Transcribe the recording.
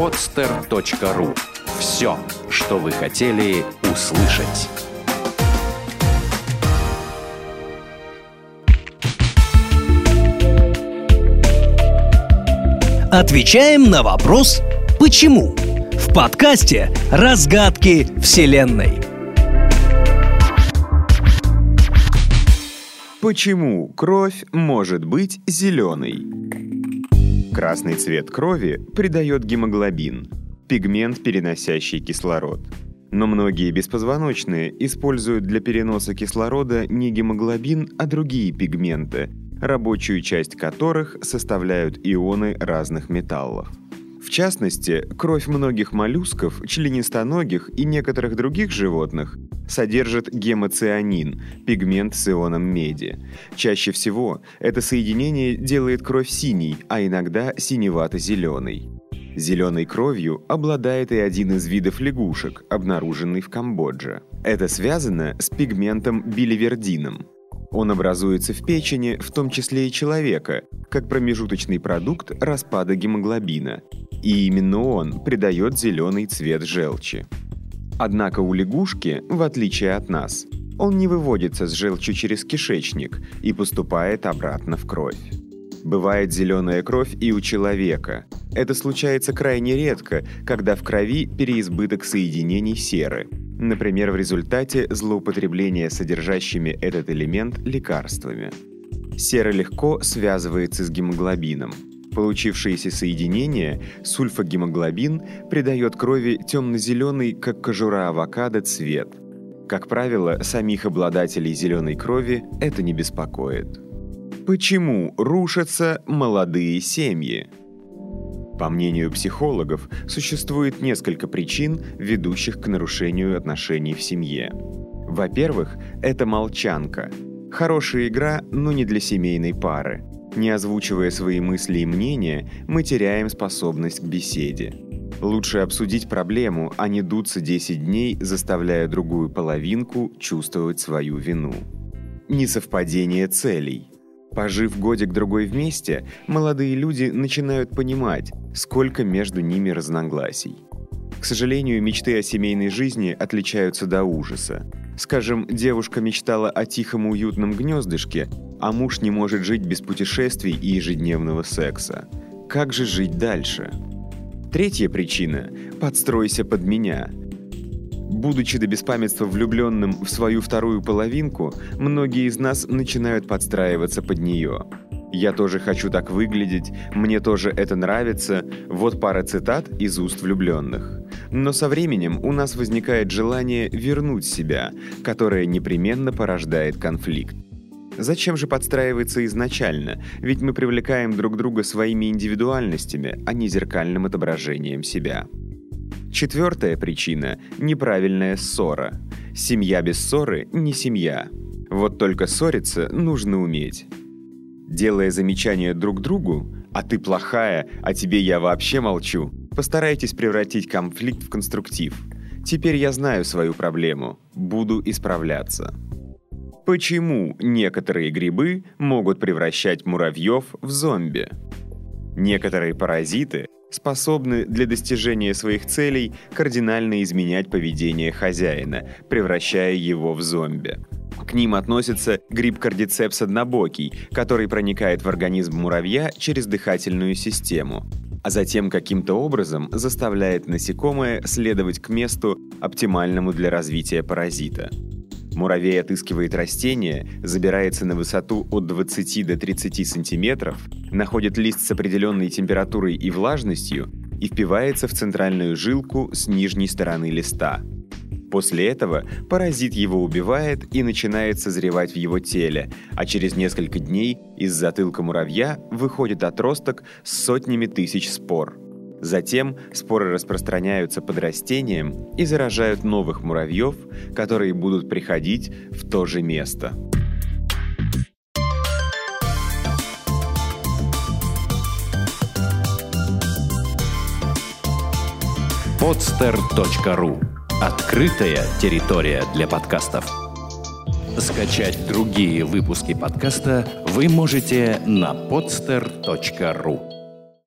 podster.ru Все, что вы хотели услышать. Отвечаем на вопрос «Почему?» в подкасте «Разгадки Вселенной». Почему кровь может быть зеленой? Красный цвет крови придает гемоглобин – пигмент, переносящий кислород. Но многие беспозвоночные используют для переноса кислорода не гемоглобин, а другие пигменты, рабочую часть которых составляют ионы разных металлов. В частности, кровь многих моллюсков, членистоногих и некоторых других животных содержит гемоцианин, пигмент с ионом меди. Чаще всего это соединение делает кровь синей, а иногда синевато-зеленой. Зеленой кровью обладает и один из видов лягушек, обнаруженный в Камбодже. Это связано с пигментом биливердином. Он образуется в печени, в том числе и человека, как промежуточный продукт распада гемоглобина. И именно он придает зеленый цвет желчи. Однако у лягушки, в отличие от нас, он не выводится с желчью через кишечник и поступает обратно в кровь. Бывает зеленая кровь и у человека. Это случается крайне редко, когда в крови переизбыток соединений серы, например, в результате злоупотребления содержащими этот элемент лекарствами. Сера легко связывается с гемоглобином – Получившееся соединение, сульфагемоглобин, придает крови темно-зеленый, как кожура авокадо, цвет. Как правило, самих обладателей зеленой крови это не беспокоит. Почему рушатся молодые семьи? По мнению психологов, существует несколько причин, ведущих к нарушению отношений в семье. Во-первых, это молчанка. Хорошая игра, но не для семейной пары. Не озвучивая свои мысли и мнения, мы теряем способность к беседе. Лучше обсудить проблему, а не дуться 10 дней, заставляя другую половинку чувствовать свою вину. Несовпадение целей. Пожив годик-другой вместе, молодые люди начинают понимать, сколько между ними разногласий. К сожалению, мечты о семейной жизни отличаются до ужаса. Скажем, девушка мечтала о тихом уютном гнездышке, а муж не может жить без путешествий и ежедневного секса. Как же жить дальше? Третья причина – подстройся под меня. Будучи до беспамятства влюбленным в свою вторую половинку, многие из нас начинают подстраиваться под нее. «Я тоже хочу так выглядеть», «Мне тоже это нравится» – вот пара цитат из уст влюбленных. Но со временем у нас возникает желание вернуть себя, которое непременно порождает конфликт. Зачем же подстраиваться изначально? Ведь мы привлекаем друг друга своими индивидуальностями, а не зеркальным отображением себя. Четвертая причина – неправильная ссора. Семья без ссоры – не семья. Вот только ссориться нужно уметь. Делая замечания друг другу, а ты плохая, а тебе я вообще молчу, постарайтесь превратить конфликт в конструктив. Теперь я знаю свою проблему, буду исправляться. Почему некоторые грибы могут превращать муравьев в зомби? Некоторые паразиты способны для достижения своих целей кардинально изменять поведение хозяина, превращая его в зомби. К ним относится гриб кардицепс однобокий, который проникает в организм муравья через дыхательную систему, а затем каким-то образом заставляет насекомое следовать к месту, оптимальному для развития паразита. Муравей отыскивает растение, забирается на высоту от 20 до 30 сантиметров, находит лист с определенной температурой и влажностью и впивается в центральную жилку с нижней стороны листа. После этого паразит его убивает и начинает созревать в его теле, а через несколько дней из затылка муравья выходит отросток с сотнями тысяч спор – Затем споры распространяются под растением и заражают новых муравьев, которые будут приходить в то же место. podster.ru Открытая территория для подкастов. Скачать другие выпуски подкаста вы можете на podster.ru